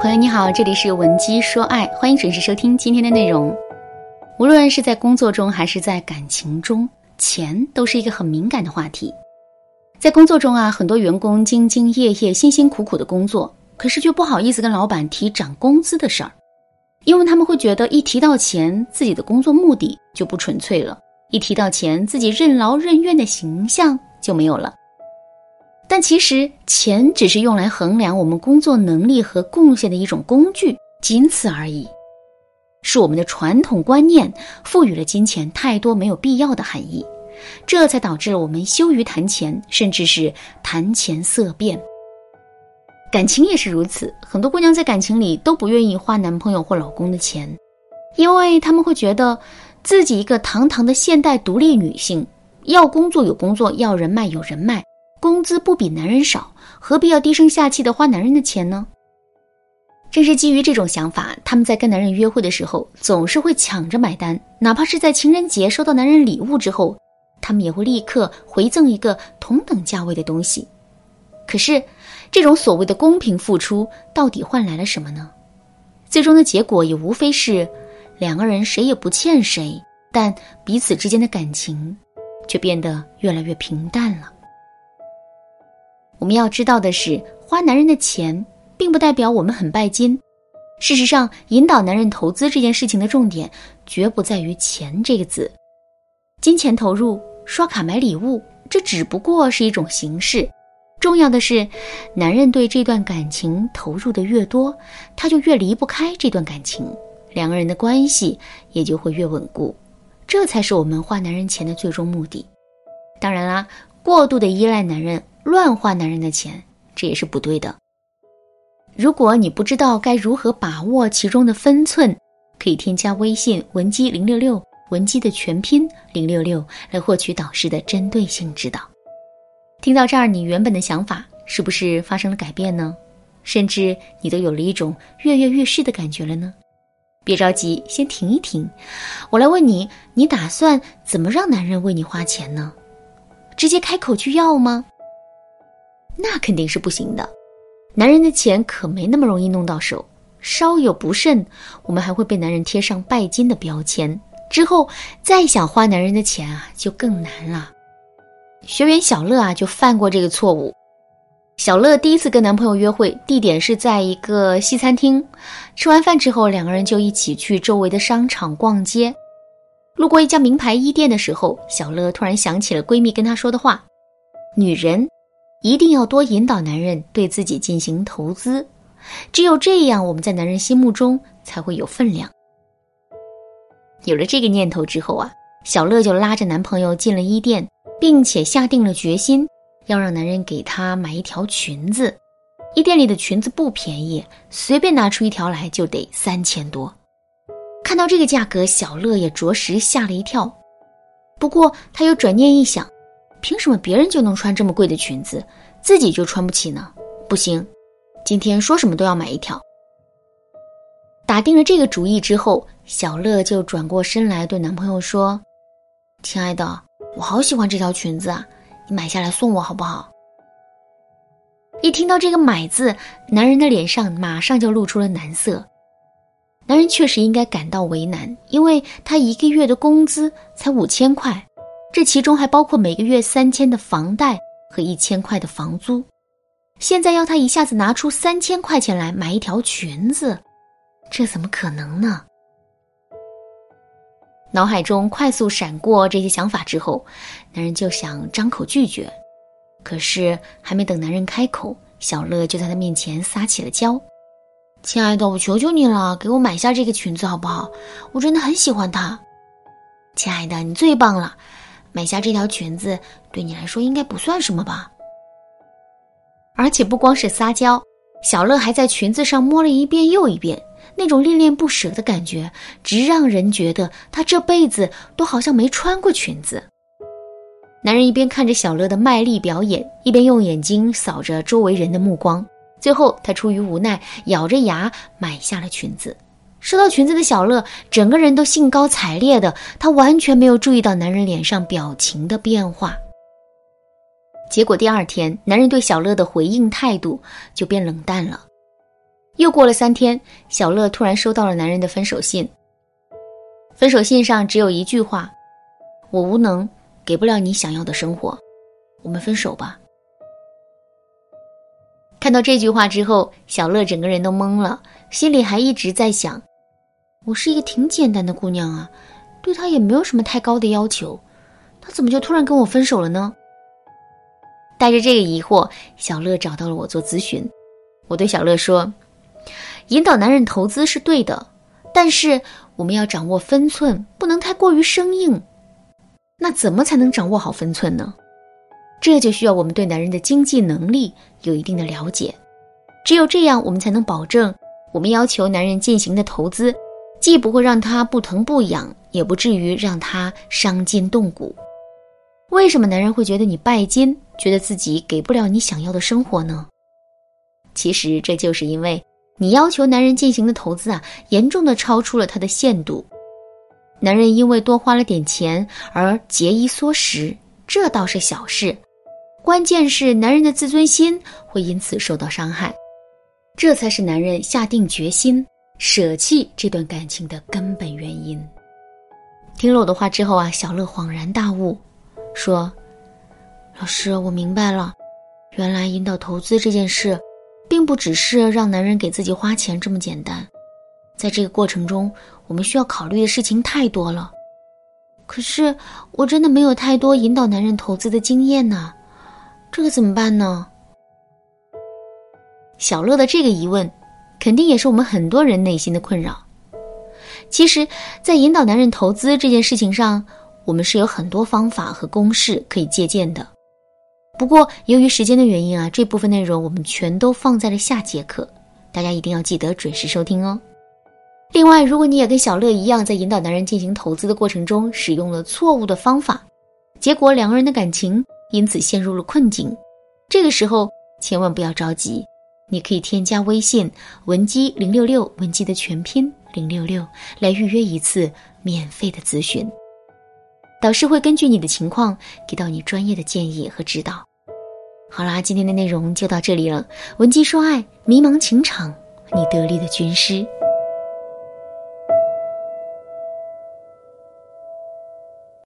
朋友你好，这里是文姬说爱，欢迎准时收听今天的内容。无论是在工作中还是在感情中，钱都是一个很敏感的话题。在工作中啊，很多员工兢兢业业、辛辛苦苦的工作，可是却不好意思跟老板提涨工资的事儿，因为他们会觉得一提到钱，自己的工作目的就不纯粹了；一提到钱，自己任劳任怨的形象就没有了。但其实，钱只是用来衡量我们工作能力和贡献的一种工具，仅此而已。是我们的传统观念赋予了金钱太多没有必要的含义，这才导致了我们羞于谈钱，甚至是谈钱色变。感情也是如此，很多姑娘在感情里都不愿意花男朋友或老公的钱，因为他们会觉得自己一个堂堂的现代独立女性，要工作有工作，要人脉有人脉。工资不比男人少，何必要低声下气的花男人的钱呢？正是基于这种想法，他们在跟男人约会的时候，总是会抢着买单。哪怕是在情人节收到男人礼物之后，他们也会立刻回赠一个同等价位的东西。可是，这种所谓的公平付出，到底换来了什么呢？最终的结果也无非是两个人谁也不欠谁，但彼此之间的感情却变得越来越平淡了。我们要知道的是，花男人的钱，并不代表我们很拜金。事实上，引导男人投资这件事情的重点，绝不在于“钱”这个字。金钱投入、刷卡买礼物，这只不过是一种形式。重要的是，男人对这段感情投入的越多，他就越离不开这段感情，两个人的关系也就会越稳固。这才是我们花男人钱的最终目的。当然啦，过度的依赖男人。乱花男人的钱，这也是不对的。如果你不知道该如何把握其中的分寸，可以添加微信文姬零六六，文姬的全拼零六六，来获取导师的针对性指导。听到这儿，你原本的想法是不是发生了改变呢？甚至你都有了一种跃跃欲试的感觉了呢？别着急，先停一停。我来问你，你打算怎么让男人为你花钱呢？直接开口去要吗？那肯定是不行的，男人的钱可没那么容易弄到手，稍有不慎，我们还会被男人贴上拜金的标签，之后再想花男人的钱啊，就更难了。学员小乐啊，就犯过这个错误。小乐第一次跟男朋友约会，地点是在一个西餐厅，吃完饭之后，两个人就一起去周围的商场逛街。路过一家名牌衣店的时候，小乐突然想起了闺蜜跟她说的话：“女人。”一定要多引导男人对自己进行投资，只有这样，我们在男人心目中才会有分量。有了这个念头之后啊，小乐就拉着男朋友进了衣店，并且下定了决心要让男人给她买一条裙子。衣店里的裙子不便宜，随便拿出一条来就得三千多。看到这个价格，小乐也着实吓了一跳。不过他又转念一想。凭什么别人就能穿这么贵的裙子，自己就穿不起呢？不行，今天说什么都要买一条。打定了这个主意之后，小乐就转过身来对男朋友说：“亲爱的，我好喜欢这条裙子啊，你买下来送我好不好？”一听到这个“买”字，男人的脸上马上就露出了难色。男人确实应该感到为难，因为他一个月的工资才五千块。这其中还包括每个月三千的房贷和一千块的房租，现在要他一下子拿出三千块钱来买一条裙子，这怎么可能呢？脑海中快速闪过这些想法之后，男人就想张口拒绝，可是还没等男人开口，小乐就在他面前撒起了娇：“亲爱的，我求求你了，给我买下这个裙子好不好？我真的很喜欢它。亲爱的，你最棒了。”买下这条裙子对你来说应该不算什么吧？而且不光是撒娇，小乐还在裙子上摸了一遍又一遍，那种恋恋不舍的感觉，直让人觉得他这辈子都好像没穿过裙子。男人一边看着小乐的卖力表演，一边用眼睛扫着周围人的目光，最后他出于无奈，咬着牙买下了裙子。收到裙子的小乐，整个人都兴高采烈的，她完全没有注意到男人脸上表情的变化。结果第二天，男人对小乐的回应态度就变冷淡了，又过了三天，小乐突然收到了男人的分手信。分手信上只有一句话：“我无能，给不了你想要的生活，我们分手吧。”看到这句话之后，小乐整个人都懵了，心里还一直在想：“我是一个挺简单的姑娘啊，对他也没有什么太高的要求，他怎么就突然跟我分手了呢？”带着这个疑惑，小乐找到了我做咨询。我对小乐说：“引导男人投资是对的，但是我们要掌握分寸，不能太过于生硬。那怎么才能掌握好分寸呢？”这就需要我们对男人的经济能力有一定的了解，只有这样，我们才能保证我们要求男人进行的投资，既不会让他不疼不痒，也不至于让他伤筋动骨。为什么男人会觉得你拜金，觉得自己给不了你想要的生活呢？其实这就是因为你要求男人进行的投资啊，严重的超出了他的限度，男人因为多花了点钱而节衣缩食，这倒是小事。关键是男人的自尊心会因此受到伤害，这才是男人下定决心舍弃这段感情的根本原因。听了我的话之后啊，小乐恍然大悟，说：“老师，我明白了，原来引导投资这件事，并不只是让男人给自己花钱这么简单，在这个过程中，我们需要考虑的事情太多了。可是我真的没有太多引导男人投资的经验呢。”这个怎么办呢？小乐的这个疑问，肯定也是我们很多人内心的困扰。其实，在引导男人投资这件事情上，我们是有很多方法和公式可以借鉴的。不过，由于时间的原因啊，这部分内容我们全都放在了下节课，大家一定要记得准时收听哦。另外，如果你也跟小乐一样，在引导男人进行投资的过程中使用了错误的方法，结果两个人的感情。因此陷入了困境，这个时候千万不要着急，你可以添加微信文姬零六六，文姬的全拼零六六，来预约一次免费的咨询，导师会根据你的情况给到你专业的建议和指导。好啦，今天的内容就到这里了，文姬说爱，迷茫情场，你得力的军师。